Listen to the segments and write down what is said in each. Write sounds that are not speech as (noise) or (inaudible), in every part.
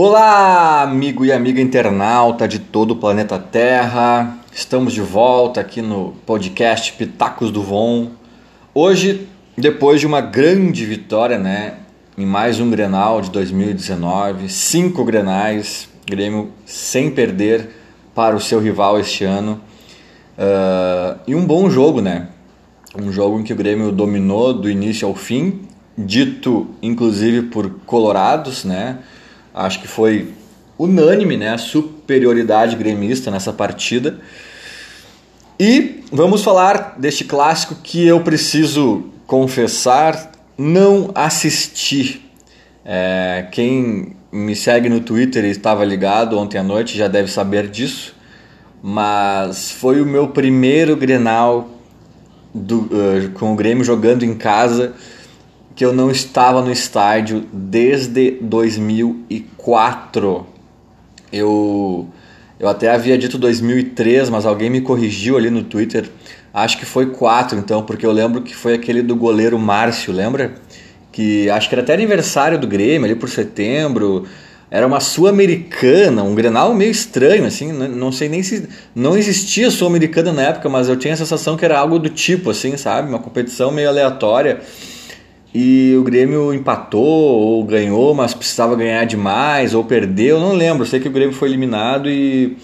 Olá, amigo e amiga internauta de todo o planeta Terra. Estamos de volta aqui no podcast Pitacos do Von. Hoje, depois de uma grande vitória, né, em mais um Grenal de 2019, cinco Grenais, Grêmio sem perder para o seu rival este ano. Uh, e um bom jogo, né? Um jogo em que o Grêmio dominou do início ao fim, dito inclusive por colorados, né? Acho que foi unânime né, a superioridade gremista nessa partida. E vamos falar deste clássico que eu preciso confessar, não assisti. É, quem me segue no Twitter e estava ligado ontem à noite já deve saber disso, mas foi o meu primeiro Grenal do, uh, com o Grêmio jogando em casa que eu não estava no estádio desde 2004. Eu, eu até havia dito 2003, mas alguém me corrigiu ali no Twitter. Acho que foi 4 então, porque eu lembro que foi aquele do goleiro Márcio, lembra? Que acho que era até aniversário do Grêmio, ali por setembro. Era uma sul-americana, um Grenal meio estranho, assim, não sei nem se não existia sul-americana na época, mas eu tinha a sensação que era algo do tipo, assim, sabe? Uma competição meio aleatória e o Grêmio empatou ou ganhou, mas precisava ganhar demais ou perdeu, não lembro. Sei que o Grêmio foi eliminado e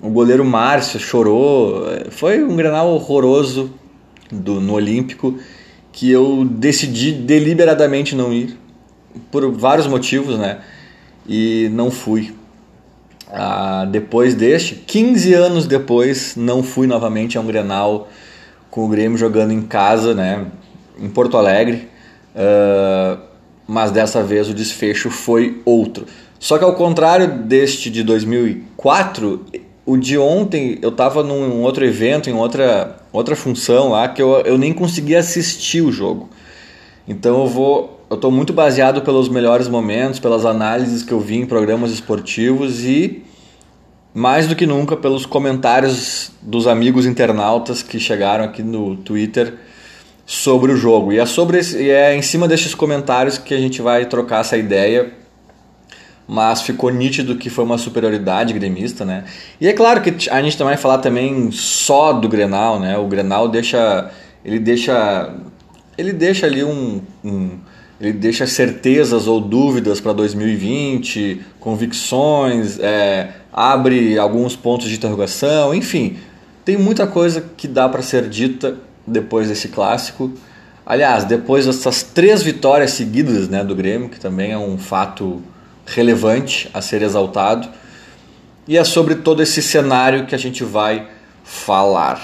o goleiro Márcio chorou. Foi um Grenal horroroso do, no Olímpico que eu decidi deliberadamente não ir por vários motivos, né? E não fui. Ah, depois deste, 15 anos depois, não fui novamente a um Grenal com o Grêmio jogando em casa, né? Em Porto Alegre. Uh, mas dessa vez o desfecho foi outro. Só que ao contrário deste de 2004, o de ontem eu estava num outro evento, em outra, outra função lá, que eu, eu nem conseguia assistir o jogo. Então eu vou. Eu estou muito baseado pelos melhores momentos, pelas análises que eu vi em programas esportivos e mais do que nunca pelos comentários dos amigos internautas que chegaram aqui no Twitter sobre o jogo. E é, sobre esse, e é em cima desses comentários que a gente vai trocar essa ideia. Mas ficou nítido que foi uma superioridade gremista, né? E é claro que a gente também vai falar também só do Grenal, né? O Grenal deixa. Ele deixa. Ele deixa ali um, um ele deixa certezas ou dúvidas para 2020, convicções, é, abre alguns pontos de interrogação, enfim, tem muita coisa que dá para ser dita depois desse clássico. Aliás, depois dessas três vitórias seguidas né, do Grêmio, que também é um fato relevante a ser exaltado. E é sobre todo esse cenário que a gente vai falar.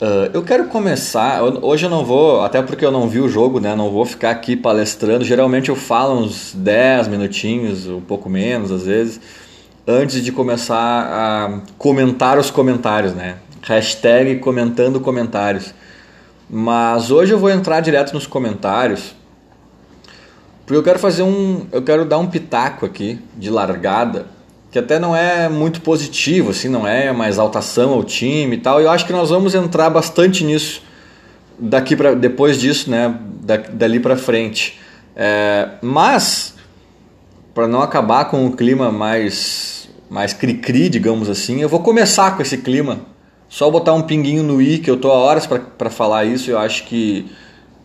Uh, eu quero começar. Hoje eu não vou, até porque eu não vi o jogo, né? Não vou ficar aqui palestrando. Geralmente eu falo uns 10 minutinhos, um pouco menos às vezes, antes de começar a comentar os comentários, né? Hashtag comentando comentários. Mas hoje eu vou entrar direto nos comentários, porque eu quero fazer um, eu quero dar um pitaco aqui de largada, que até não é muito positivo, assim, não é uma exaltação ao time e tal. E eu acho que nós vamos entrar bastante nisso daqui para depois disso, né, da, dali para frente. É, mas para não acabar com o clima mais mais cri-cri, digamos assim, eu vou começar com esse clima só botar um pinguinho no i, que eu tô há horas para falar isso, eu acho que,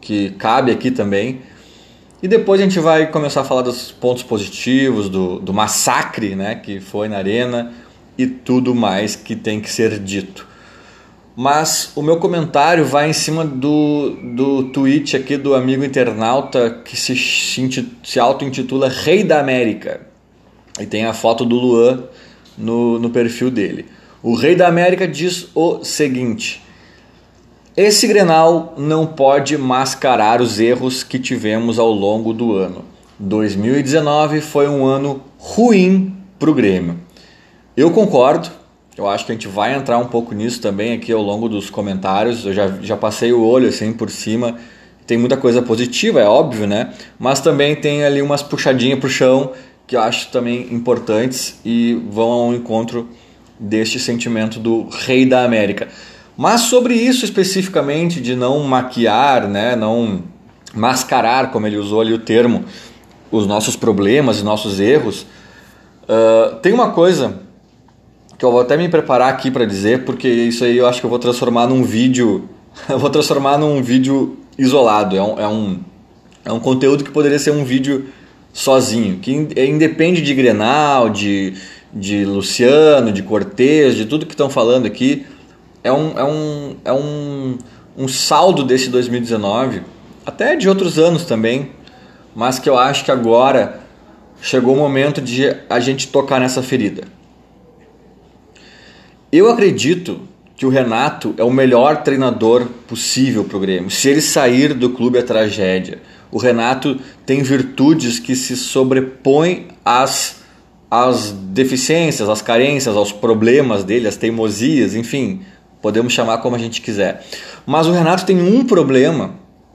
que cabe aqui também. E depois a gente vai começar a falar dos pontos positivos, do, do massacre né, que foi na arena e tudo mais que tem que ser dito. Mas o meu comentário vai em cima do, do tweet aqui do amigo internauta que se, se auto-intitula Rei da América. E tem a foto do Luan no, no perfil dele. O Rei da América diz o seguinte: Esse Grenal não pode mascarar os erros que tivemos ao longo do ano. 2019 foi um ano ruim para o Grêmio. Eu concordo, eu acho que a gente vai entrar um pouco nisso também aqui ao longo dos comentários. Eu já, já passei o olho assim por cima. Tem muita coisa positiva, é óbvio, né? Mas também tem ali umas puxadinhas para o chão que eu acho também importantes e vão ao encontro deste sentimento do rei da América. Mas sobre isso especificamente de não maquiar, né, não mascarar, como ele usou ali o termo, os nossos problemas e nossos erros, Uh, tem uma coisa que eu vou até me preparar aqui para dizer, porque isso aí eu acho que eu vou transformar num vídeo. (laughs) eu vou transformar num vídeo isolado. É um, é, um, é um conteúdo que poderia ser um vídeo sozinho, que independe de Grenal, de, de Luciano, de Cortez, de tudo que estão falando aqui. É um, é um, é um, um saldo desse 2019, até de outros anos também, mas que eu acho que agora chegou o momento de a gente tocar nessa ferida. Eu acredito que o Renato é o melhor treinador possível para o Grêmio. Se ele sair do clube é tragédia. O Renato tem virtudes que se sobrepõem às, às deficiências, às carências, aos problemas dele, às teimosias, enfim, podemos chamar como a gente quiser. Mas o Renato tem um problema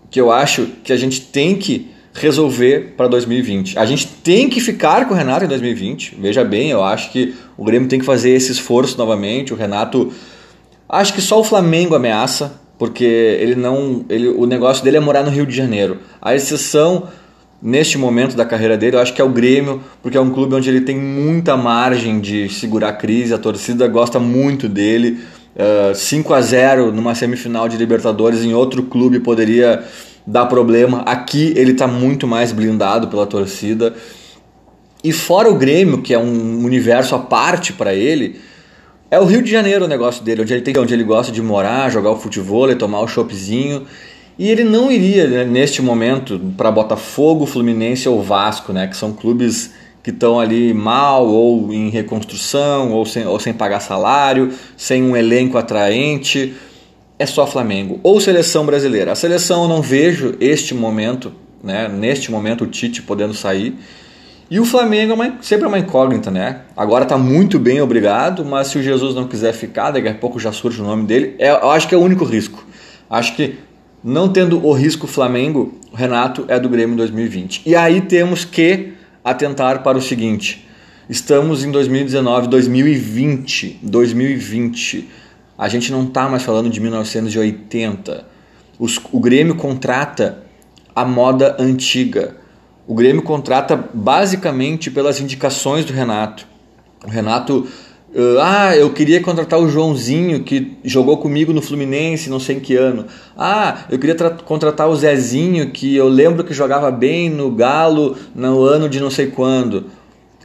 que eu acho que a gente tem que resolver para 2020. A gente tem que ficar com o Renato em 2020. Veja bem, eu acho que o Grêmio tem que fazer esse esforço novamente. O Renato, acho que só o Flamengo ameaça, porque ele não, ele, o negócio dele é morar no Rio de Janeiro. A exceção neste momento da carreira dele, eu acho que é o Grêmio, porque é um clube onde ele tem muita margem de segurar a crise, a torcida gosta muito dele. Uh, 5 a 0 numa semifinal de Libertadores em outro clube poderia dá problema. Aqui ele está muito mais blindado pela torcida. E fora o Grêmio, que é um universo à parte para ele, é o Rio de Janeiro o negócio dele, onde ele, tem, onde ele gosta de morar, jogar o futebol, tomar o choppzinho. E ele não iria, né, neste momento, para Botafogo, Fluminense ou Vasco, né, que são clubes que estão ali mal ou em reconstrução ou sem, ou sem pagar salário, sem um elenco atraente é só Flamengo ou seleção brasileira. A seleção eu não vejo este momento, né, neste momento o Tite podendo sair. E o Flamengo é uma, sempre é uma incógnita, né? Agora está muito bem, obrigado, mas se o Jesus não quiser ficar, daqui a pouco já surge o nome dele. É, eu acho que é o único risco. Acho que não tendo o risco Flamengo, o Renato é do Grêmio 2020. E aí temos que atentar para o seguinte: estamos em 2019, 2020, 2020 a gente não está mais falando de 1980. Os, o Grêmio contrata a moda antiga. O Grêmio contrata basicamente pelas indicações do Renato. O Renato, uh, ah, eu queria contratar o Joãozinho que jogou comigo no Fluminense, não sei em que ano. Ah, eu queria contratar o Zezinho que eu lembro que jogava bem no Galo no ano de não sei quando.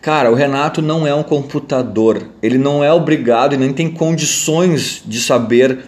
Cara, o Renato não é um computador. Ele não é obrigado e nem tem condições de saber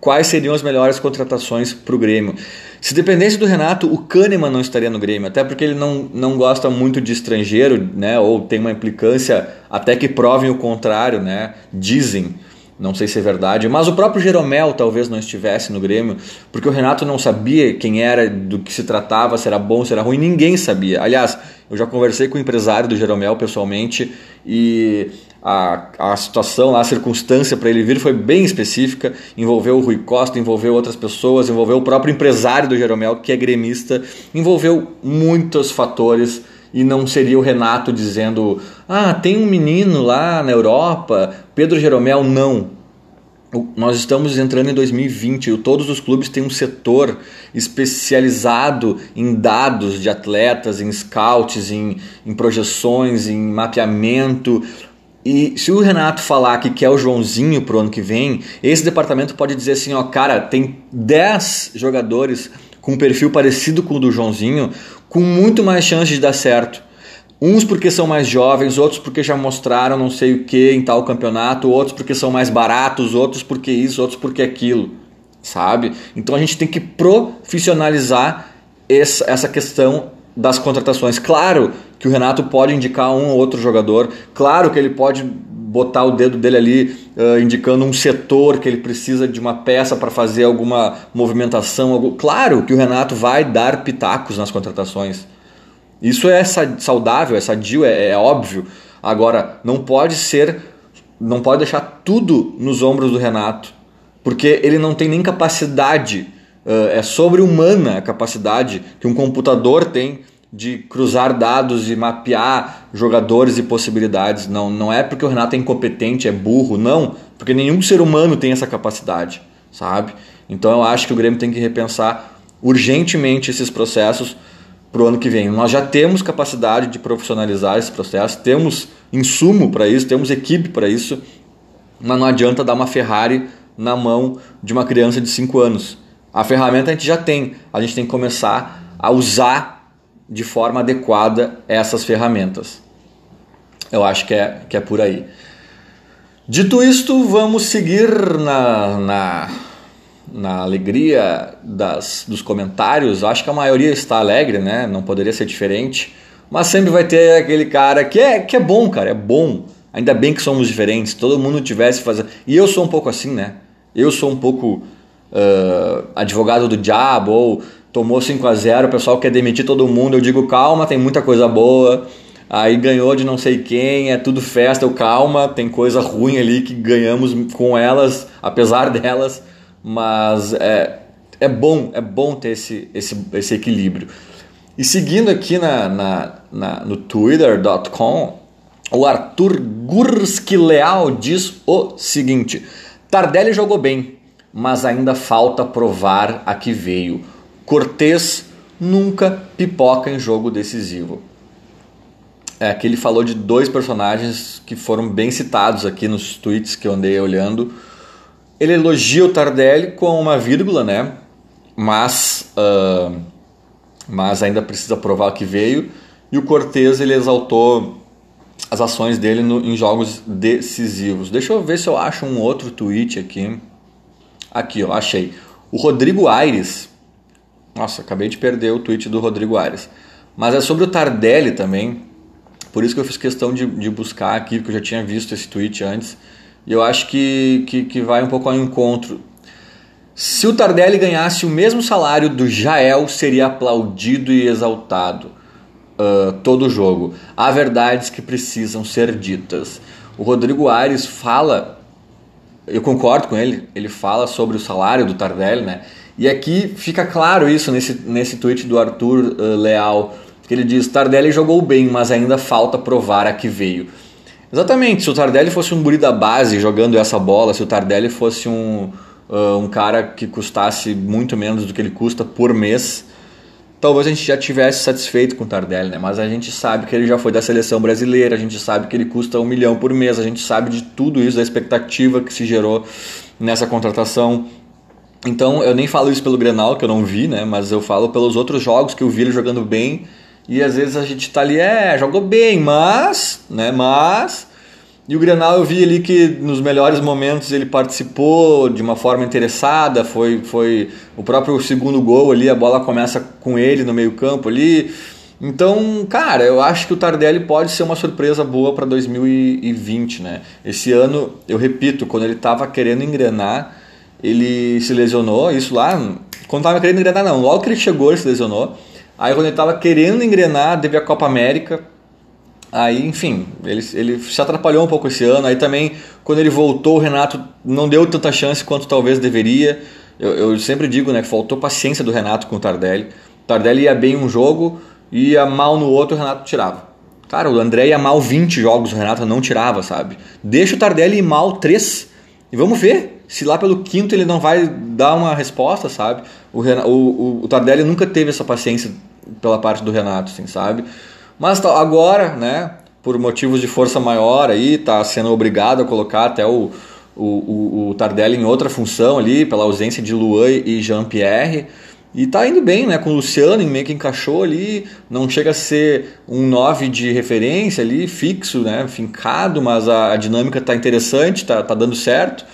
quais seriam as melhores contratações para o Grêmio. Se dependesse do Renato, o Kahneman não estaria no Grêmio, até porque ele não, não gosta muito de estrangeiro, né? Ou tem uma implicância até que provem o contrário, né? Dizem. Não sei se é verdade, mas o próprio Jeromel talvez não estivesse no Grêmio, porque o Renato não sabia quem era, do que se tratava, se era bom, se era ruim, ninguém sabia. Aliás, eu já conversei com o empresário do Jeromel pessoalmente e a, a situação, a circunstância para ele vir foi bem específica, envolveu o Rui Costa, envolveu outras pessoas, envolveu o próprio empresário do Jeromel, que é gremista, envolveu muitos fatores e não seria o Renato dizendo: ah, tem um menino lá na Europa, Pedro Jeromel. Não. Nós estamos entrando em 2020 e todos os clubes têm um setor especializado em dados de atletas, em scouts, em, em projeções, em mapeamento. E se o Renato falar que quer o Joãozinho pro ano que vem, esse departamento pode dizer assim: ó, cara, tem 10 jogadores com perfil parecido com o do Joãozinho, com muito mais chance de dar certo. Uns porque são mais jovens, outros porque já mostraram não sei o que em tal campeonato, outros porque são mais baratos, outros porque isso, outros porque aquilo, sabe? Então a gente tem que profissionalizar essa questão das contratações. Claro que o Renato pode indicar um ou outro jogador, claro que ele pode botar o dedo dele ali uh, indicando um setor que ele precisa de uma peça para fazer alguma movimentação. Algo... Claro que o Renato vai dar pitacos nas contratações. Isso é saudável, é sadio, é, é óbvio. Agora, não pode ser, não pode deixar tudo nos ombros do Renato, porque ele não tem nem capacidade, uh, é sobre-humana a capacidade que um computador tem de cruzar dados e mapear jogadores e possibilidades. Não, não é porque o Renato é incompetente, é burro, não, porque nenhum ser humano tem essa capacidade, sabe? Então eu acho que o Grêmio tem que repensar urgentemente esses processos para o ano que vem. Nós já temos capacidade de profissionalizar esse processo, temos insumo para isso, temos equipe para isso, mas não adianta dar uma Ferrari na mão de uma criança de 5 anos. A ferramenta a gente já tem, a gente tem que começar a usar de forma adequada essas ferramentas. Eu acho que é, que é por aí. Dito isto, vamos seguir na, na na alegria das, dos comentários. Acho que a maioria está alegre, né? Não poderia ser diferente. Mas sempre vai ter aquele cara que é, que é bom, cara, é bom. Ainda bem que somos diferentes. Todo mundo tivesse fazendo. E eu sou um pouco assim, né? Eu sou um pouco uh, advogado do diabo, ou tomou 5 a 0 o pessoal quer demitir todo mundo. Eu digo, calma, tem muita coisa boa. Aí ganhou de não sei quem, é tudo festa, eu calma, tem coisa ruim ali que ganhamos com elas, apesar (laughs) delas mas é, é bom, é bom ter esse, esse, esse equilíbrio. E seguindo aqui na, na, na no twitter.com, o Arthur Gurski Leal diz o seguinte: Tardelli jogou bem, mas ainda falta provar a que veio. Cortez nunca pipoca em jogo decisivo. É, aqui ele falou de dois personagens que foram bem citados aqui nos tweets que eu andei olhando ele elogia o Tardelli com uma vírgula, né? Mas, uh, mas ainda precisa provar que veio. E o Cortez ele exaltou as ações dele no, em jogos decisivos. Deixa eu ver se eu acho um outro tweet aqui. Aqui, ó, achei. O Rodrigo Aires. Nossa, acabei de perder o tweet do Rodrigo Aires. Mas é sobre o Tardelli também. Por isso que eu fiz questão de, de buscar aqui, porque eu já tinha visto esse tweet antes. E eu acho que, que, que vai um pouco ao encontro. Se o Tardelli ganhasse o mesmo salário do Jael, seria aplaudido e exaltado uh, todo o jogo. Há verdades que precisam ser ditas. O Rodrigo Ares fala, eu concordo com ele, ele fala sobre o salário do Tardelli, né? E aqui fica claro isso nesse, nesse tweet do Arthur uh, Leal, que ele diz: Tardelli jogou bem, mas ainda falta provar a que veio. Exatamente, se o Tardelli fosse um guri da base jogando essa bola, se o Tardelli fosse um, uh, um cara que custasse muito menos do que ele custa por mês, talvez a gente já tivesse satisfeito com o Tardelli, né? Mas a gente sabe que ele já foi da seleção brasileira, a gente sabe que ele custa um milhão por mês, a gente sabe de tudo isso, da expectativa que se gerou nessa contratação. Então eu nem falo isso pelo Grenal, que eu não vi, né? Mas eu falo pelos outros jogos que eu vi ele jogando bem e às vezes a gente tá ali, é, jogou bem, mas, né, mas. E o Grenal eu vi ali que nos melhores momentos ele participou de uma forma interessada, foi, foi o próprio segundo gol ali, a bola começa com ele no meio-campo ali. Então, cara, eu acho que o Tardelli pode ser uma surpresa boa para 2020, né? Esse ano, eu repito, quando ele estava querendo engrenar, ele se lesionou, isso lá, quando estava querendo engrenar não, logo que ele chegou ele se lesionou. Aí quando ele estava querendo engrenar, teve a Copa América. Aí, enfim, ele, ele se atrapalhou um pouco esse ano. Aí também, quando ele voltou, o Renato não deu tanta chance quanto talvez deveria. Eu, eu sempre digo né, que faltou paciência do Renato com o Tardelli. O Tardelli ia bem um jogo, ia mal no outro, o Renato tirava. Cara, o André ia mal 20 jogos, o Renato não tirava, sabe? Deixa o Tardelli ir mal 3 e vamos ver se lá pelo quinto ele não vai dar uma resposta, sabe? O, Renato, o, o, Tardelli nunca teve essa paciência pela parte do Renato, assim, sabe? Mas tá, agora, né, por motivos de força maior aí, tá sendo obrigado a colocar até o, o, o, o Tardelli em outra função ali, pela ausência de Luan e Jean-Pierre. E tá indo bem, né? Com o Luciano meio que encaixou ali, não chega a ser um 9 de referência ali, fixo, né? Fincado, mas a, a dinâmica tá interessante, tá, tá dando certo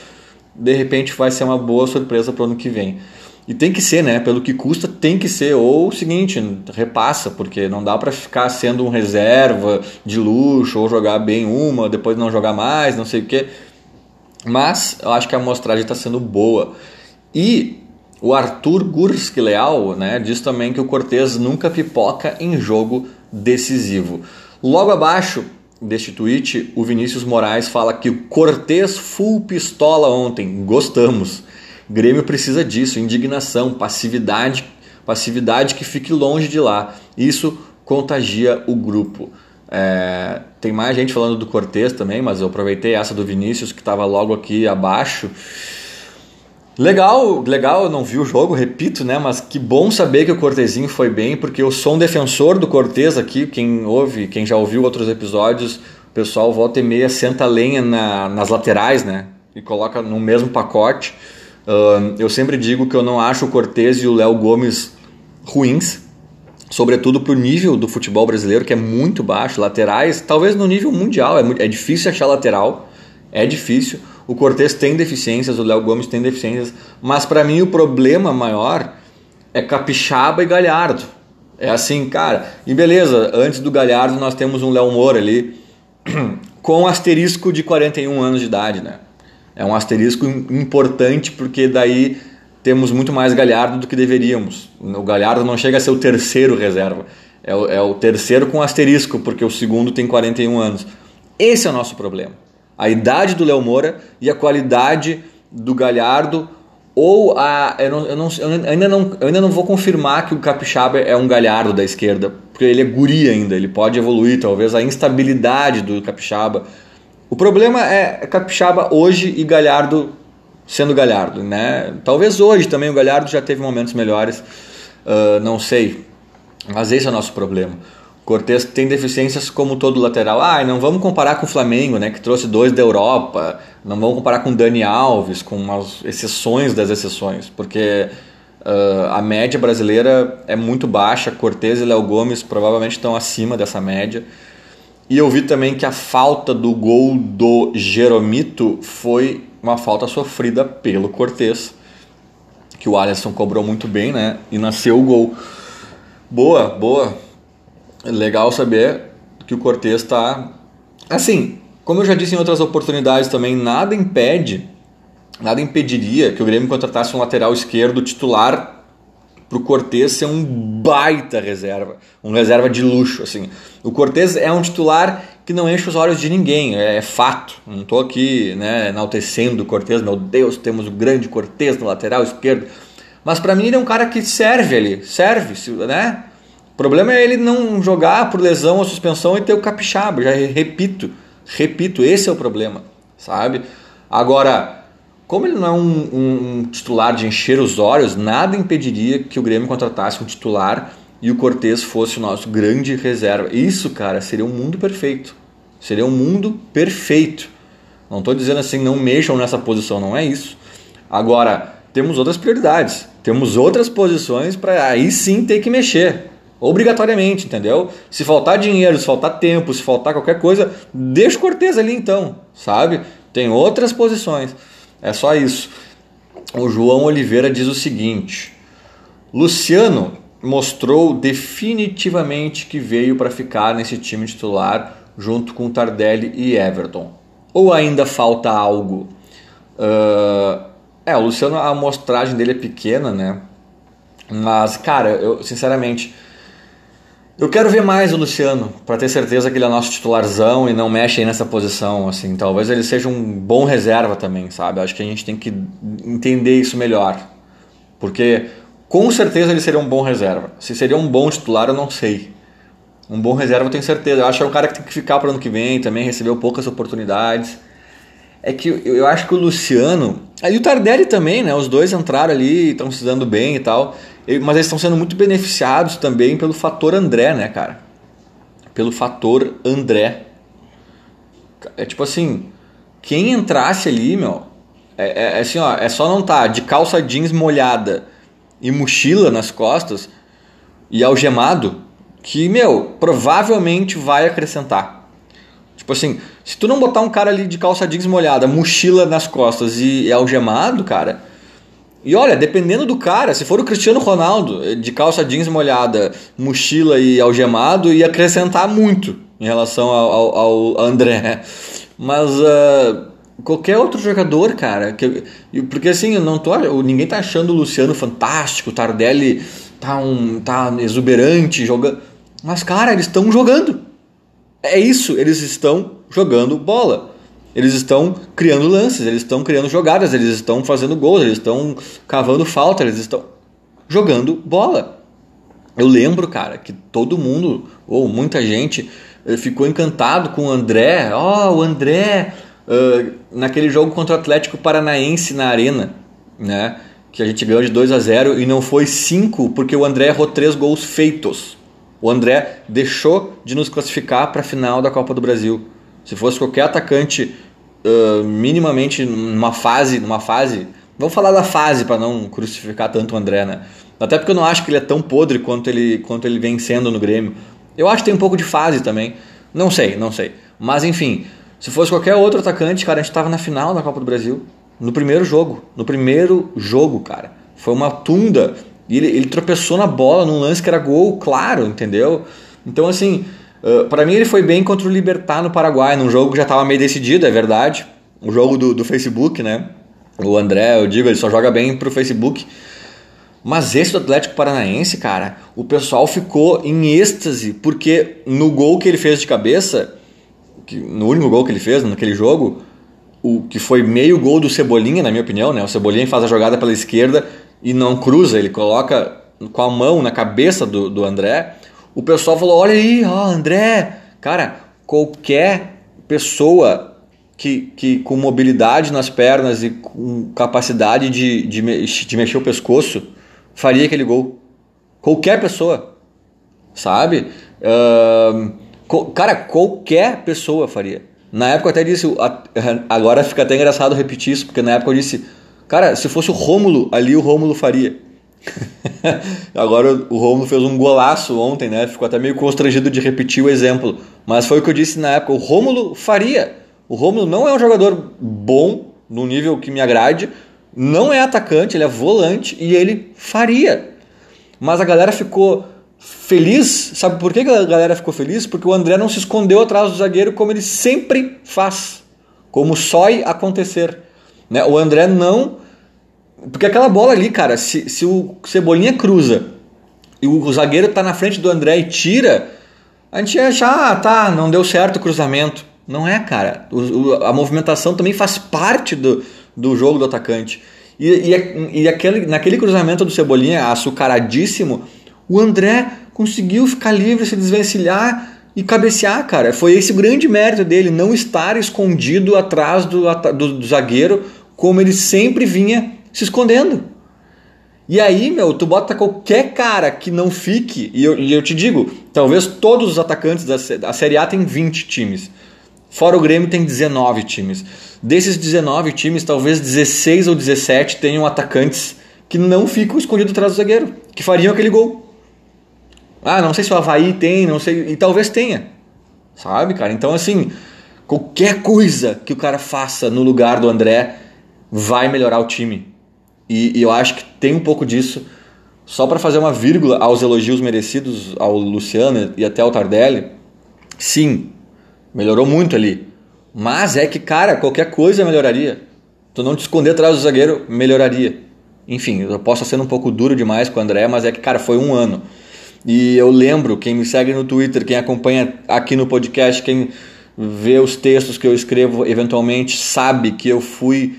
de repente vai ser uma boa surpresa para o ano que vem. E tem que ser, né? Pelo que custa, tem que ser. Ou o seguinte, repassa, porque não dá para ficar sendo um reserva de luxo, ou jogar bem uma, depois não jogar mais, não sei o quê. Mas eu acho que a amostragem está sendo boa. E o Arthur Gurski Leal né, diz também que o Cortez nunca pipoca em jogo decisivo. Logo abaixo, deste tweet, o Vinícius Moraes fala que o Cortez full pistola ontem. Gostamos. Grêmio precisa disso, indignação, passividade, passividade que fique longe de lá. Isso contagia o grupo. É, tem mais gente falando do Cortez também, mas eu aproveitei essa do Vinícius que estava logo aqui abaixo. Legal, legal, eu não vi o jogo, repito, né? Mas que bom saber que o Cortezinho foi bem, porque eu sou um defensor do Cortez aqui. Quem ouve, quem já ouviu outros episódios, o pessoal volta e meia senta lenha na, nas laterais, né? E coloca no mesmo pacote. Uh, eu sempre digo que eu não acho o Cortez e o Léo Gomes ruins, sobretudo para o nível do futebol brasileiro, que é muito baixo. Laterais, talvez no nível mundial, é, é difícil achar lateral, é difícil. O Cortez tem deficiências, o Léo Gomes tem deficiências, mas para mim o problema maior é Capixaba e Galhardo. É assim, cara. E beleza, antes do Galhardo nós temos um Léo Moura ali (clears throat) com asterisco de 41 anos de idade, né? É um asterisco importante porque daí temos muito mais Galhardo do que deveríamos. O Galhardo não chega a ser o terceiro reserva. É o, é o terceiro com asterisco, porque o segundo tem 41 anos. Esse é o nosso problema a idade do Léo Moura e a qualidade do Galhardo ou a eu, não, eu, não, eu, ainda não, eu ainda não vou confirmar que o Capixaba é um Galhardo da esquerda, porque ele é guri ainda, ele pode evoluir, talvez a instabilidade do Capixaba. O problema é Capixaba hoje e Galhardo sendo Galhardo, né? Talvez hoje também o Galhardo já teve momentos melhores, uh, não sei, mas esse é o nosso problema. Cortez tem deficiências como todo lateral. Ah, não vamos comparar com o Flamengo, né, que trouxe dois da Europa. Não vamos comparar com o Dani Alves, com as exceções das exceções, porque uh, a média brasileira é muito baixa. Cortez e Léo Gomes provavelmente estão acima dessa média. E eu vi também que a falta do gol do Jeromito foi uma falta sofrida pelo Cortez, que o Alisson cobrou muito bem, né? E nasceu o gol. Boa, boa legal saber que o Cortez está. Assim, como eu já disse em outras oportunidades também, nada impede, nada impediria que o Grêmio contratasse um lateral esquerdo titular para o Cortez ser um baita reserva, um reserva de luxo. assim. O Cortez é um titular que não enche os olhos de ninguém, é, é fato. Não estou aqui né, enaltecendo o Cortez, meu Deus, temos o grande Cortez no lateral esquerdo. Mas para mim ele é um cara que serve ali, serve, né? O problema é ele não jogar por lesão ou suspensão e ter o capixaba. Já repito, repito, esse é o problema, sabe? Agora, como ele não é um, um, um titular de encher os olhos, nada impediria que o Grêmio contratasse um titular e o Cortez fosse o nosso grande reserva. Isso, cara, seria um mundo perfeito. Seria um mundo perfeito. Não estou dizendo assim, não mexam nessa posição, não é isso. Agora, temos outras prioridades. Temos outras posições para aí sim ter que mexer. Obrigatoriamente, entendeu? Se faltar dinheiro, se faltar tempo, se faltar qualquer coisa, deixa o Cortez ali então, sabe? Tem outras posições. É só isso. O João Oliveira diz o seguinte: Luciano mostrou definitivamente que veio para ficar nesse time titular junto com Tardelli e Everton. Ou ainda falta algo? Uh, é, o Luciano, a amostragem dele é pequena, né? Mas, cara, eu sinceramente eu quero ver mais o Luciano, para ter certeza que ele é nosso titularzão e não mexe aí nessa posição, assim. Talvez ele seja um bom reserva também, sabe? Acho que a gente tem que entender isso melhor. Porque com certeza ele seria um bom reserva. Se seria um bom titular, eu não sei. Um bom reserva eu tenho certeza. Eu acho que é um cara que tem que ficar para ano que vem também, recebeu poucas oportunidades. É que eu acho que o Luciano. Aí o Tardelli também, né? Os dois entraram ali, estão se dando bem e tal. Mas eles estão sendo muito beneficiados também pelo fator André, né, cara? Pelo fator André. É tipo assim, quem entrasse ali, meu, é, é, é assim, ó, é só não tá de calça jeans molhada e mochila nas costas e algemado que, meu, provavelmente vai acrescentar. Tipo assim, se tu não botar um cara ali de calça jeans molhada, mochila nas costas e, e algemado, cara, e olha, dependendo do cara, se for o Cristiano Ronaldo, de calça jeans molhada, mochila e algemado, ia acrescentar muito em relação ao, ao, ao André. (laughs) Mas uh, qualquer outro jogador, cara, que, porque assim, eu não tô, ninguém tá achando o Luciano fantástico, o Tardelli tá, um, tá exuberante, jogando. Mas, cara, eles estão jogando. É isso, eles estão jogando bola. Eles estão criando lances, eles estão criando jogadas, eles estão fazendo gols, eles estão cavando falta, eles estão jogando bola. Eu lembro, cara, que todo mundo, ou muita gente, eh, ficou encantado com o André. Ó, oh, o André, uh, naquele jogo contra o Atlético Paranaense na Arena. né? Que a gente ganhou de 2 a 0 e não foi 5 porque o André errou três gols feitos. O André deixou de nos classificar para a final da Copa do Brasil. Se fosse qualquer atacante uh, minimamente numa fase, numa fase, vamos falar da fase para não crucificar tanto o André, né? Até porque eu não acho que ele é tão podre quanto ele, quanto ele vem sendo no Grêmio. Eu acho que tem um pouco de fase também. Não sei, não sei. Mas enfim, se fosse qualquer outro atacante, cara, a gente estava na final da Copa do Brasil. No primeiro jogo. No primeiro jogo, cara. Foi uma tunda. E ele, ele tropeçou na bola num lance que era gol, claro, entendeu? Então, assim, uh, para mim ele foi bem contra o Libertar no Paraguai, num jogo que já estava meio decidido, é verdade. O jogo do, do Facebook, né? O André, eu digo, ele só joga bem pro Facebook. Mas esse do Atlético Paranaense, cara, o pessoal ficou em êxtase, porque no gol que ele fez de cabeça, que, no único gol que ele fez naquele jogo, o que foi meio gol do Cebolinha, na minha opinião, né? O Cebolinha faz a jogada pela esquerda e não cruza, ele coloca com a mão na cabeça do, do André. O pessoal falou: olha aí, ó, André. Cara, qualquer pessoa que, que com mobilidade nas pernas e com capacidade de, de, de mexer o pescoço faria aquele gol. Qualquer pessoa, sabe? Uh, cara, qualquer pessoa faria. Na época eu até disse, agora fica até engraçado repetir isso, porque na época eu disse, cara, se fosse o Rômulo ali, o Rômulo faria. (laughs) agora o Rômulo fez um golaço ontem, né? Ficou até meio constrangido de repetir o exemplo, mas foi o que eu disse na época, o Rômulo faria. O Rômulo não é um jogador bom no nível que me agrade, não é atacante, ele é volante e ele faria. Mas a galera ficou feliz, sabe por que a galera ficou feliz? Porque o André não se escondeu atrás do zagueiro como ele sempre faz, como só acontecer. Né? O André não. Porque aquela bola ali, cara, se, se o Cebolinha cruza e o zagueiro tá na frente do André e tira, a gente ia achar, ah, tá, não deu certo o cruzamento. Não é, cara. O, a movimentação também faz parte do, do jogo do atacante. E, e, e aquele, naquele cruzamento do Cebolinha, açucaradíssimo, o André conseguiu ficar livre, se desvencilhar e cabecear, cara. Foi esse o grande mérito dele, não estar escondido atrás do, do, do zagueiro, como ele sempre vinha se escondendo. E aí, meu, tu bota qualquer cara que não fique, e eu, e eu te digo, talvez todos os atacantes da, Série A tem 20 times. Fora o Grêmio tem 19 times. Desses 19 times, talvez 16 ou 17 tenham atacantes que não ficam escondidos atrás do zagueiro, que fariam aquele gol. Ah, não sei se o Havaí tem, não sei, e talvez tenha. Sabe, cara? Então, assim, qualquer coisa que o cara faça no lugar do André vai melhorar o time. E, e eu acho que tem um pouco disso. Só para fazer uma vírgula aos elogios merecidos ao Luciano e até ao Tardelli, sim, Melhorou muito ali. Mas é que, cara, qualquer coisa melhoraria. Tu não te esconder atrás do zagueiro, melhoraria. Enfim, eu posso sendo um pouco duro demais com o André, mas é que, cara, foi um ano. E eu lembro, quem me segue no Twitter, quem acompanha aqui no podcast, quem vê os textos que eu escrevo eventualmente, sabe que eu fui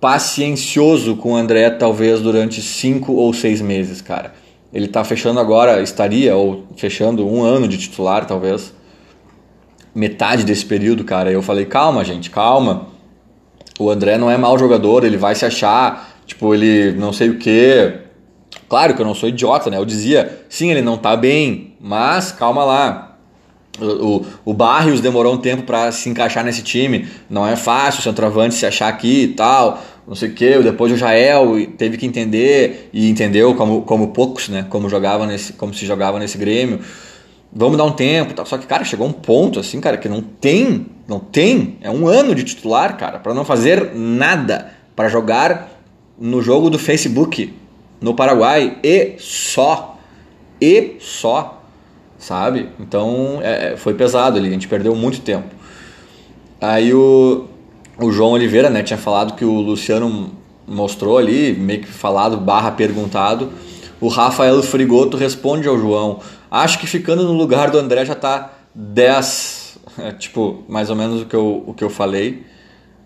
paciencioso com o André, talvez durante cinco ou seis meses, cara. Ele tá fechando agora, estaria, ou fechando um ano de titular, talvez metade desse período, cara, eu falei, calma, gente, calma. O André não é mau jogador, ele vai se achar, tipo, ele não sei o quê. Claro que eu não sou idiota, né? Eu dizia, sim, ele não tá bem, mas calma lá. O, o, o Barrios demorou um tempo para se encaixar nesse time. Não é fácil o centroavante se achar aqui e tal. Não sei o que. Depois o Jael teve que entender e entendeu como, como poucos, né? Como jogava nesse, como se jogava nesse Grêmio vamos dar um tempo, tal. Só que, cara, chegou um ponto assim, cara, que não tem, não tem, é um ano de titular, cara, para não fazer nada, para jogar no jogo do Facebook no Paraguai e só, e só, sabe? Então, é, é foi pesado ali, a gente perdeu muito tempo. Aí o, o João Oliveira, né, tinha falado que o Luciano mostrou ali, meio que falado, barra perguntado, o Rafael Frigoto responde ao João, Acho que ficando no lugar do André já está 10, (laughs) é, tipo, mais ou menos o que eu, o que eu falei.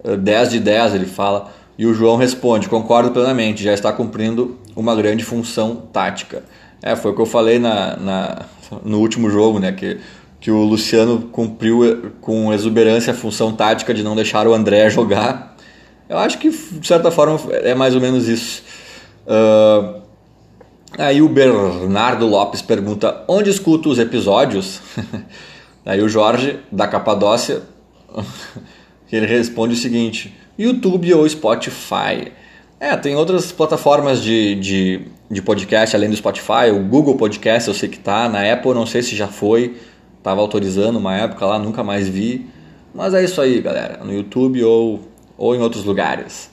10 é, de 10 ele fala. E o João responde: concordo plenamente, já está cumprindo uma grande função tática. É, foi o que eu falei na, na, no último jogo, né? Que, que o Luciano cumpriu com exuberância a função tática de não deixar o André (laughs) jogar. Eu acho que, de certa forma, é mais ou menos isso. Uh, aí o Bernardo Lopes pergunta: onde escuto os episódios? (laughs) aí o Jorge, da Capadócia, (laughs) ele responde o seguinte: YouTube ou Spotify. É, tem outras plataformas de, de, de podcast além do Spotify. O Google Podcast eu sei que tá. Na Apple não sei se já foi. Tava autorizando uma época lá, nunca mais vi. Mas é isso aí, galera. No YouTube ou, ou em outros lugares.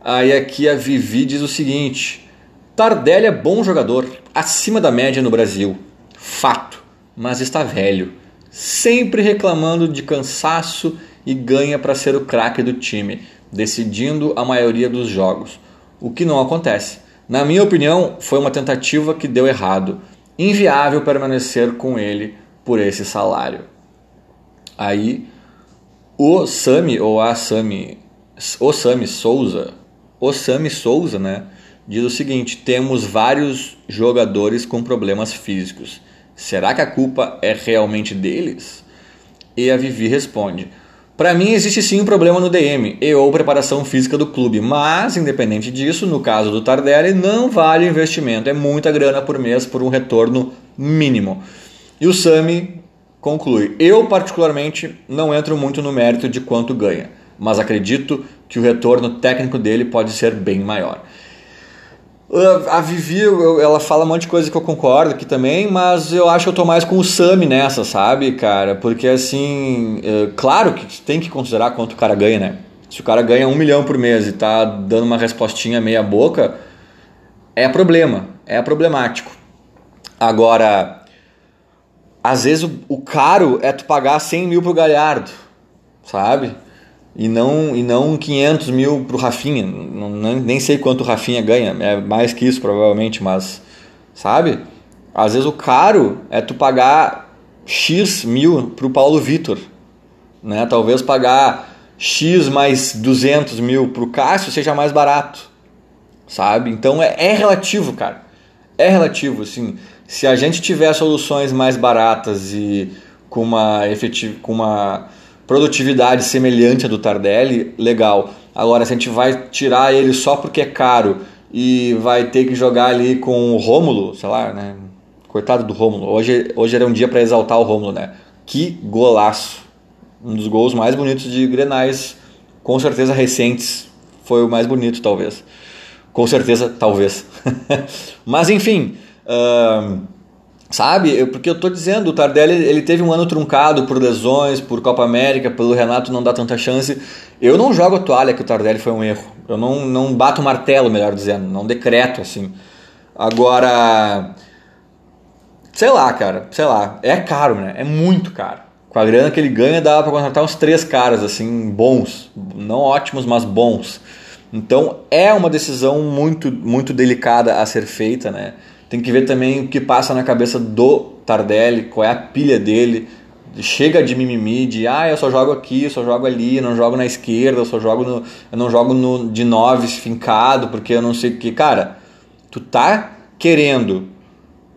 Aí aqui a Vivi diz o seguinte: Tardelli é bom jogador, acima da média no Brasil. Fato, mas está velho. Sempre reclamando de cansaço e ganha para ser o craque do time, decidindo a maioria dos jogos. O que não acontece. Na minha opinião, foi uma tentativa que deu errado. Inviável permanecer com ele por esse salário. Aí o Sami ou a Sami, o Sami Souza, o Sami Souza, né, diz o seguinte: temos vários jogadores com problemas físicos. Será que a culpa é realmente deles? E a Vivi responde: para mim existe sim um problema no DM e ou preparação física do clube, mas independente disso, no caso do Tardelli, não vale o investimento, é muita grana por mês por um retorno mínimo. E o Sami conclui: Eu, particularmente, não entro muito no mérito de quanto ganha, mas acredito que o retorno técnico dele pode ser bem maior. A Vivi, ela fala um monte de coisa que eu concordo aqui também, mas eu acho que eu tô mais com o Sami nessa, sabe, cara? Porque assim, é, claro que tem que considerar quanto o cara ganha, né? Se o cara ganha um milhão por mês e tá dando uma respostinha meia boca, é problema, é problemático. Agora, às vezes o, o, caro é tu pagar 100 mil pro Galhardo, sabe? E não, e não 500 mil pro Rafinha. Não, nem sei quanto o Rafinha ganha, é mais que isso provavelmente, mas sabe? Às vezes o caro é tu pagar X mil pro Paulo Vitor, né? Talvez pagar X mais 200 mil pro Cássio seja mais barato, sabe? Então é, é relativo, cara. É relativo, assim se a gente tiver soluções mais baratas e com uma, efetiv com uma produtividade semelhante à do Tardelli, legal. Agora, se a gente vai tirar ele só porque é caro e vai ter que jogar ali com o Rômulo, sei lá, né? Coitado do Rômulo. Hoje, hoje era um dia para exaltar o Rômulo, né? Que golaço! Um dos gols mais bonitos de Grenais, com certeza recentes. Foi o mais bonito, talvez. Com certeza, talvez. (laughs) Mas enfim, sabe? Porque eu tô dizendo, o Tardelli ele teve um ano truncado por lesões, por Copa América, pelo Renato não dar tanta chance. Eu não jogo a toalha que o Tardelli foi um erro. Eu não, não bato o martelo, melhor dizendo, não decreto assim. Agora, sei lá, cara, sei lá, é caro, né? É muito caro. Com a grana que ele ganha, dá para contratar uns três caras assim, bons, não ótimos, mas bons. Então é uma decisão muito, muito delicada a ser feita, né? Tem que ver também o que passa na cabeça do Tardelli, qual é a pilha dele. Chega de mimimi, de ah, eu só jogo aqui, eu só jogo ali, eu não jogo na esquerda, eu só jogo no, eu não jogo no, de nove fincado, porque eu não sei o que. Cara, tu tá querendo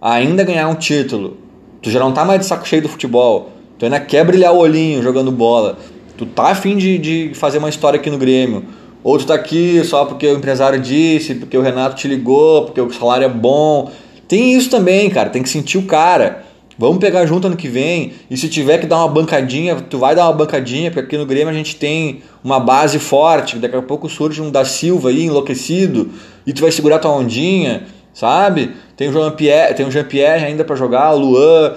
ainda ganhar um título, tu já não tá mais de saco cheio do futebol, tu ainda quer brilhar o olhinho jogando bola, tu tá afim de, de fazer uma história aqui no Grêmio, ou tu tá aqui só porque o empresário disse, porque o Renato te ligou, porque o salário é bom, tem isso também, cara, tem que sentir o cara. Vamos pegar junto ano que vem. E se tiver que dar uma bancadinha, tu vai dar uma bancadinha, porque aqui no Grêmio a gente tem uma base forte. Daqui a pouco surge um da Silva aí, enlouquecido, e tu vai segurar tua ondinha, sabe? Tem o Jean Pierre, tem o Jean Pierre ainda para jogar, o Luan.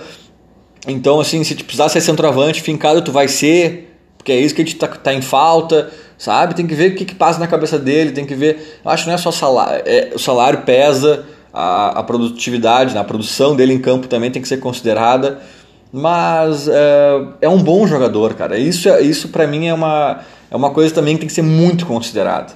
Então, assim, se tu precisar ser centroavante, fincado tu vai ser, porque é isso que a gente tá, tá em falta, sabe? Tem que ver o que, que passa na cabeça dele, tem que ver. Eu acho que não é só salário, é, o salário pesa a, a produtividade, né? a produção dele em campo também tem que ser considerada. Mas é, é um bom jogador, cara. Isso, é, isso para mim é uma, é uma coisa também que tem que ser muito considerada.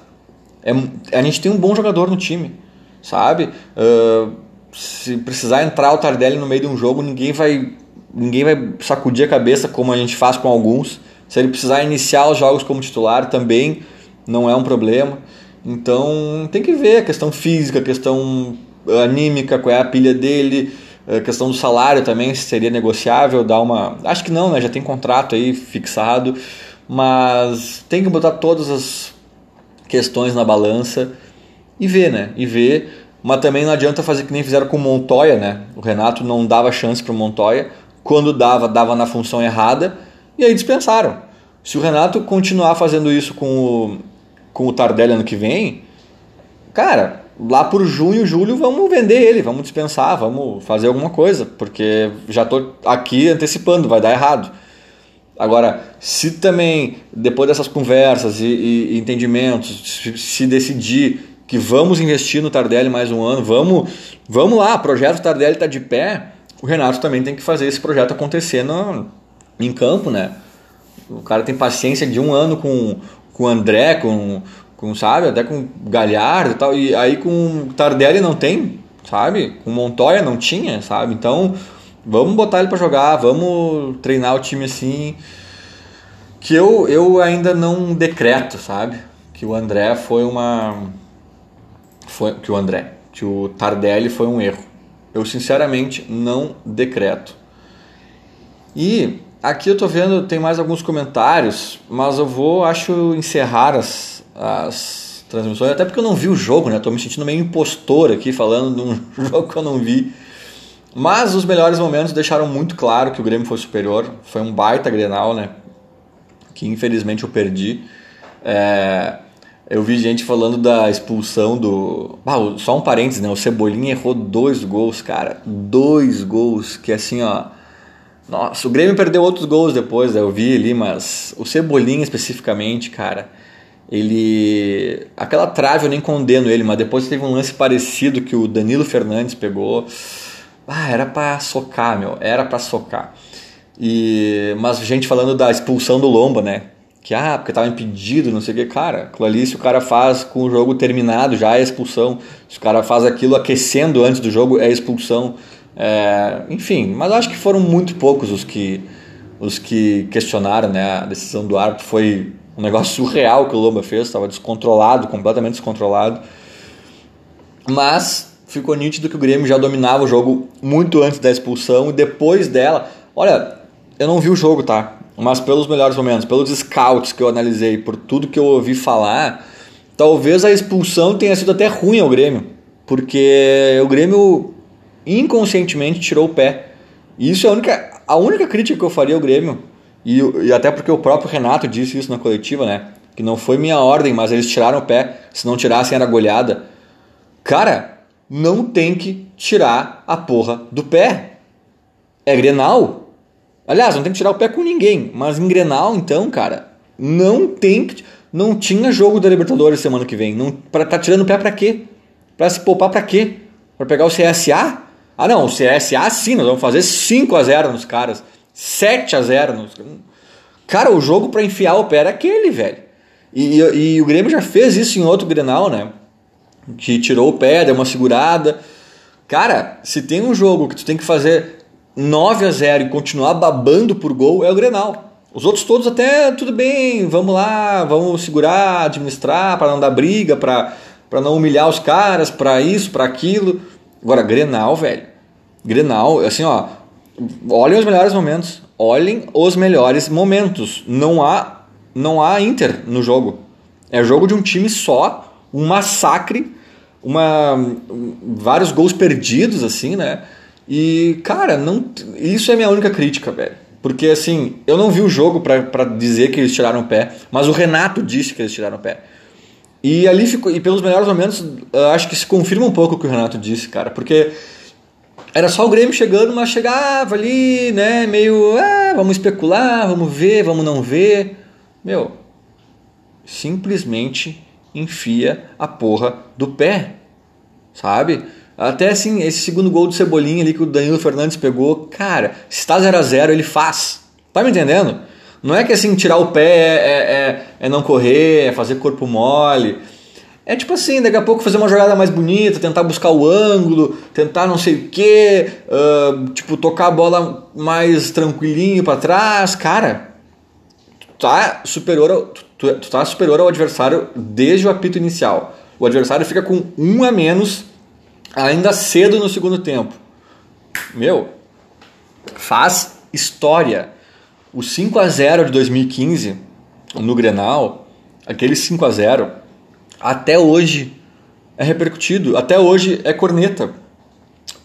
É, a gente tem um bom jogador no time, sabe? Uh, se precisar entrar o Tardelli no meio de um jogo, ninguém vai, ninguém vai sacudir a cabeça como a gente faz com alguns. Se ele precisar iniciar os jogos como titular, também não é um problema. Então tem que ver a questão física, a questão anímica, qual é a pilha dele, a questão do salário também, se seria negociável, dar uma. Acho que não, né? Já tem contrato aí fixado, mas tem que botar todas as, questões na balança e ver, né? E ver, mas também não adianta fazer que nem fizeram com o Montoya, né? O Renato não dava chance para o Montoya, quando dava, dava na função errada e aí dispensaram. Se o Renato continuar fazendo isso com o, com o Tardelli ano que vem, cara, lá por junho, julho, vamos vender ele, vamos dispensar, vamos fazer alguma coisa, porque já estou aqui antecipando, vai dar errado. Agora, se também, depois dessas conversas e, e entendimentos, se, se, decidir que vamos investir no Tardelli mais um ano, vamos, vamos lá, o projeto Tardelli está de pé, o Renato também tem que fazer esse projeto acontecer no, em campo, né? O cara tem paciência de um ano com, com o André, com, com, sabe, até com Galhardo e tal, e aí com Tardelli não tem, sabe? Com Montoya não tinha, sabe? Então, vamos botar ele para jogar, vamos treinar o time assim, que eu, eu ainda não decreto, sabe? Que o André foi uma foi que o André, que o Tardelli foi um erro. Eu sinceramente não decreto. E Aqui eu tô vendo, tem mais alguns comentários, mas eu vou, acho, encerrar as, as transmissões, até porque eu não vi o jogo, né? Tô me sentindo meio impostor aqui falando de um (laughs) jogo que eu não vi. Mas os melhores momentos deixaram muito claro que o Grêmio foi superior. Foi um baita Grenal, né? Que infelizmente eu perdi. É... Eu vi gente falando da expulsão do. Ah, só um parênteses, né? O Cebolinha errou dois gols, cara. Dois gols que assim, ó nossa, o Grêmio perdeu outros gols depois, eu vi ali, mas o Cebolinha especificamente, cara, ele. Aquela trave eu nem condeno ele, mas depois teve um lance parecido que o Danilo Fernandes pegou. Ah, era pra socar, meu, era pra socar. E... Mas gente falando da expulsão do Lomba, né? Que, ah, porque tava impedido, não sei o que. Cara, aquilo ali, se o cara faz com o jogo terminado, já é expulsão. Se o cara faz aquilo aquecendo antes do jogo, é expulsão. É, enfim, mas acho que foram muito poucos os que, os que questionaram né, a decisão do árbitro. Foi um negócio (laughs) surreal que o Lomba fez, estava descontrolado, completamente descontrolado. Mas ficou nítido que o Grêmio já dominava o jogo muito antes da expulsão e depois dela. Olha, eu não vi o jogo, tá? Mas pelos melhores momentos, pelos scouts que eu analisei, por tudo que eu ouvi falar, talvez a expulsão tenha sido até ruim ao Grêmio. Porque o Grêmio inconscientemente tirou o pé. Isso é a única, a única crítica que eu faria ao Grêmio. E, e até porque o próprio Renato disse isso na coletiva, né? Que não foi minha ordem, mas eles tiraram o pé. Se não tirassem, era goleada. Cara, não tem que tirar a porra do pé. É Grenal. Aliás, não tem que tirar o pé com ninguém. Mas em Grenal, então, cara, não tem que. Não tinha jogo da Libertadores semana que vem. Não, pra, tá tirando o pé pra quê? Pra se poupar pra quê? Pra pegar o CSA? Ah, não, o CSA sim, nós vamos fazer 5 a 0 nos caras, 7 a 0 nos Cara, o jogo para enfiar o pé era aquele, velho. E, e, e, o Grêmio já fez isso em outro Grenal, né? Que tirou o pé, deu uma segurada. Cara, se tem um jogo que tu tem que fazer 9 a 0 e continuar babando por gol, é o Grenal. Os outros todos até tudo bem, vamos lá, vamos segurar, administrar para não dar briga, para não humilhar os caras, para isso, para aquilo. Agora, Grenal, velho. Grenal, assim, ó. Olhem os melhores momentos. Olhem os melhores momentos. Não há, não há Inter no jogo. É jogo de um time só, um massacre, uma, vários gols perdidos, assim, né? E, cara, não, isso é minha única crítica, velho. Porque, assim, eu não vi o jogo para dizer que eles tiraram o pé, mas o Renato disse que eles tiraram o pé. E ali ficou, e pelos melhores momentos, acho que se confirma um pouco o que o Renato disse, cara, porque era só o Grêmio chegando, mas chegava ali, né, meio, ah, vamos especular, vamos ver, vamos não ver. Meu, simplesmente enfia a porra do pé, sabe? Até assim, esse segundo gol do Cebolinha ali que o Danilo Fernandes pegou, cara, se está 0 a 0 ele faz. Tá me entendendo? Não é que assim, tirar o pé é, é, é, é não correr, é fazer corpo mole. É tipo assim, daqui a pouco fazer uma jogada mais bonita, tentar buscar o ângulo, tentar não sei o que, uh, tipo, tocar a bola mais tranquilinho para trás. Cara, tu tá, superior ao, tu, tu tá superior ao adversário desde o apito inicial. O adversário fica com um a menos ainda cedo no segundo tempo. Meu, faz história. O 5 a 0 de 2015 no Grenal, aquele 5 a 0 até hoje é repercutido, até hoje é corneta.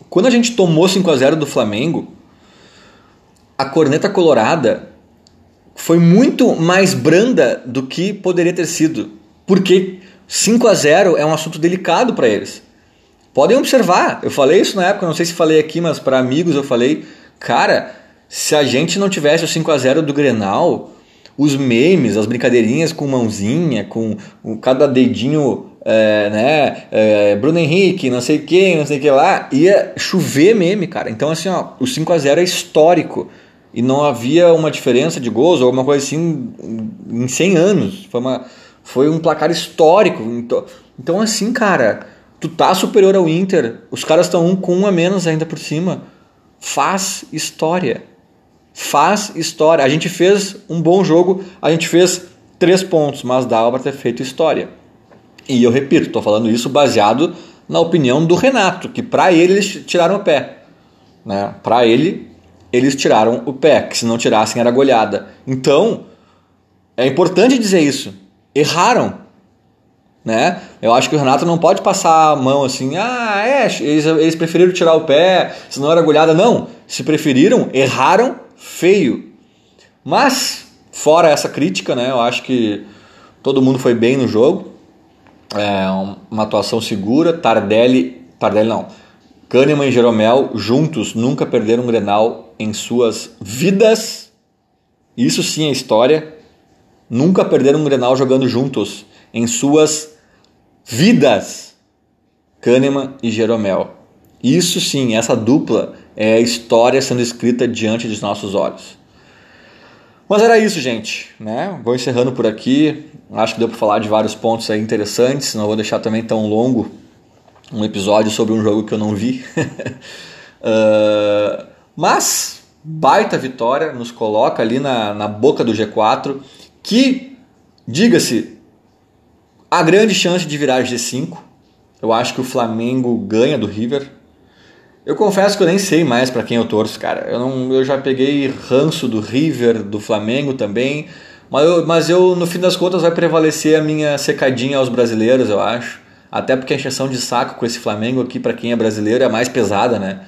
Quando a gente tomou 5 a 0 do Flamengo, a corneta colorada foi muito mais branda do que poderia ter sido, porque 5 a 0 é um assunto delicado para eles. Podem observar, eu falei isso na época, não sei se falei aqui, mas para amigos eu falei, cara, se a gente não tivesse o 5 a 0 do Grenal, os memes, as brincadeirinhas com mãozinha, com, com cada dedinho, é, né, é, Bruno Henrique, não sei quem, não sei o que lá, ia chover meme, cara. Então assim, ó, o 5 a 0 é histórico e não havia uma diferença de gols ou alguma coisa assim em 100 anos. Foi uma foi um placar histórico. Então, então assim, cara, tu tá superior ao Inter, os caras estão um com um a menos ainda por cima. Faz história. Faz história. A gente fez um bom jogo, a gente fez três pontos, mas dava para ter feito história. E eu repito, estou falando isso baseado na opinião do Renato, que para ele eles tiraram o pé. Né? Para ele, eles tiraram o pé, que se não tirassem era goleada. Então, é importante dizer isso. Erraram né? Eu acho que o Renato não pode passar a mão assim, ah, é, eles, eles preferiram tirar o pé, senão era agulhada. Não, se preferiram, erraram feio. Mas, fora essa crítica, né, eu acho que todo mundo foi bem no jogo. É uma atuação segura, Tardelli, Tardelli não, Kahneman e Jeromel juntos nunca perderam um Grenal em suas vidas. Isso sim é história. Nunca perderam um Grenal jogando juntos em suas vidas, Kahneman e Jeromel. Isso sim, essa dupla é a história sendo escrita diante dos nossos olhos. Mas era isso, gente. Né? Vou encerrando por aqui. Acho que deu para falar de vários pontos aí interessantes. Não vou deixar também tão longo um episódio sobre um jogo que eu não vi. uh, (laughs) mas, baita vitória, nos coloca ali na, na boca do G4, que, diga-se, a grande chance de virar G5. Eu acho que o Flamengo ganha do River. Eu confesso que eu nem sei mais para quem eu torço, cara. Eu, não, eu já peguei ranço do River, do Flamengo também. Mas eu, mas eu, no fim das contas, vai prevalecer a minha secadinha aos brasileiros, eu acho. Até porque a encheção de saco com esse Flamengo aqui, para quem é brasileiro, é mais pesada, né?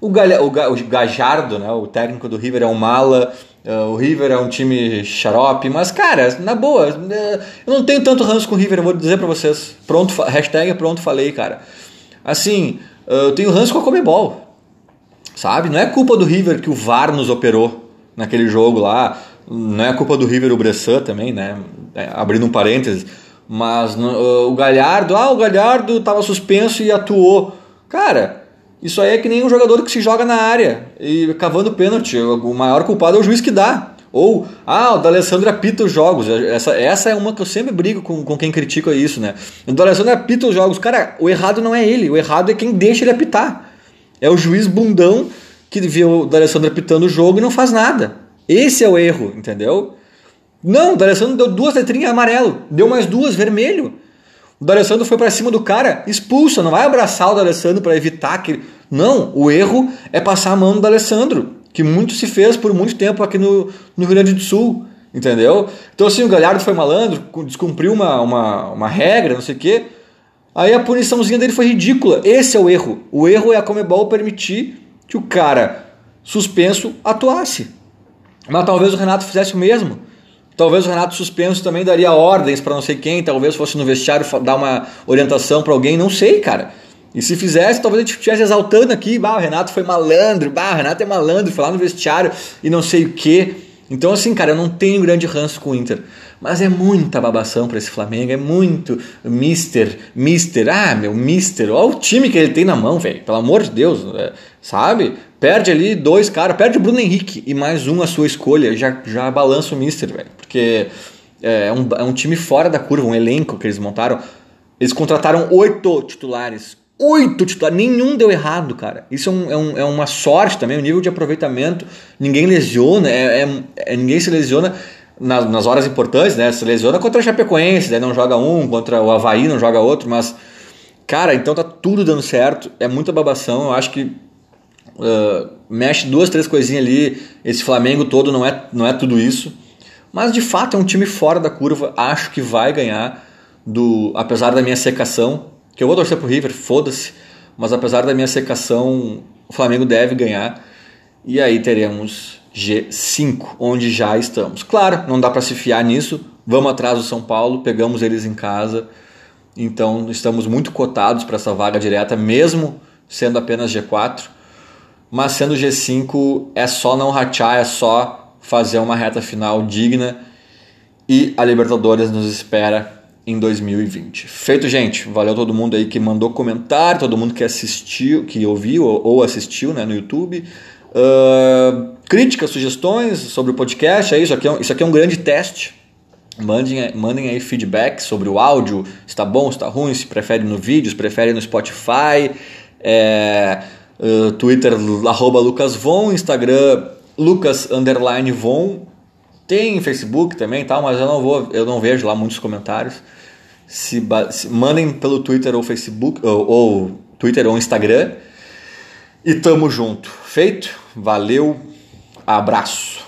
O, Galha, o, o Gajardo, né, o técnico do River, é um mala. Uh, o River é um time xarope, mas, cara, na boa, uh, eu não tenho tanto ranço com o River, eu vou dizer pra vocês. Pronto, hashtag pronto falei, cara. Assim, eu tenho ranço com a Comebol, sabe? Não é culpa do River que o VAR nos operou naquele jogo lá, não é culpa do River o Bressan também, né? É, abrindo um parênteses. Mas o Galhardo, ah, o Galhardo tava suspenso e atuou. Cara, isso aí é que nem um jogador que se joga na área e cavando pênalti. O maior culpado é o juiz que dá. Ou, ah, o D'Alessandro apita os jogos. Essa, essa é uma que eu sempre brigo com, com quem critica isso, né? O D'Alessandro apita os jogos. Cara, o errado não é ele. O errado é quem deixa ele apitar. É o juiz bundão que vê o D'Alessandro apitando o jogo e não faz nada. Esse é o erro, entendeu? Não, o D'Alessandro deu duas letrinhas amarelo. Deu mais duas vermelho. O D'Alessandro foi para cima do cara, expulsa, não vai abraçar o D'Alessandro para evitar que. Não, o erro é passar a mão do D'Alessandro, que muito se fez por muito tempo aqui no, no Rio Grande do Sul, entendeu? Então, assim, o Galhardo foi malandro, descumpriu uma, uma, uma regra, não sei o quê. Aí a puniçãozinha dele foi ridícula. Esse é o erro. O erro é a Comebol permitir que o cara suspenso atuasse. Mas talvez o Renato fizesse o mesmo. Talvez o Renato suspenso também daria ordens para não sei quem, talvez fosse no vestiário dar uma orientação para alguém, não sei, cara. E se fizesse, talvez a gente estivesse exaltando aqui, bah, o Renato foi malandro, bah, o Renato é malandro, foi lá no vestiário e não sei o quê. Então, assim, cara, eu não tenho grande ranço com o Inter. Mas é muita babação para esse Flamengo, é muito Mister, Mister, ah, meu Mister, olha o time que ele tem na mão, velho, pelo amor de Deus, é, sabe? Perde ali dois caras, perde o Bruno Henrique e mais um a sua escolha, já, já balança o Mister, velho, porque é um, é um time fora da curva, um elenco que eles montaram. Eles contrataram oito titulares, oito titulares, nenhum deu errado, cara. Isso é, um, é, um, é, uma sorte também, o nível de aproveitamento, ninguém lesiona, é, é, é ninguém se lesiona nas, nas horas importantes, né? Se lesiona contra o Chapecoense, daí não joga um, contra o Havaí não joga outro, mas, cara, então tá tudo dando certo, é muita babação, eu acho que uh, mexe duas, três coisinhas ali, esse Flamengo todo não é, não é tudo isso, mas de fato é um time fora da curva, acho que vai ganhar, do apesar da minha secação, que eu vou torcer pro River, foda-se, mas apesar da minha secação, o Flamengo deve ganhar. E aí teremos G5, onde já estamos. Claro, não dá para se fiar nisso. Vamos atrás do São Paulo, pegamos eles em casa. Então estamos muito cotados para essa vaga direta, mesmo sendo apenas G4. Mas sendo G5 é só não rachar, é só fazer uma reta final digna e a Libertadores nos espera em 2020. Feito, gente. Valeu todo mundo aí que mandou comentário, todo mundo que assistiu, que ouviu ou assistiu né, no YouTube. Uh, críticas, sugestões sobre o podcast, é isso aqui é um, isso aqui é um grande teste. Mandem, mandem aí feedback sobre o áudio, está bom, está ruim, se prefere no vídeo, se prefere no Spotify, é, uh, Twitter, arroba lucasvon, Instagram, lucas, underline, von, tem Facebook também tal, mas eu não vou, eu não vejo lá muitos comentários. Se, se mandem pelo Twitter ou Facebook ou, ou Twitter ou Instagram. E tamo junto. Feito? Valeu. Abraço.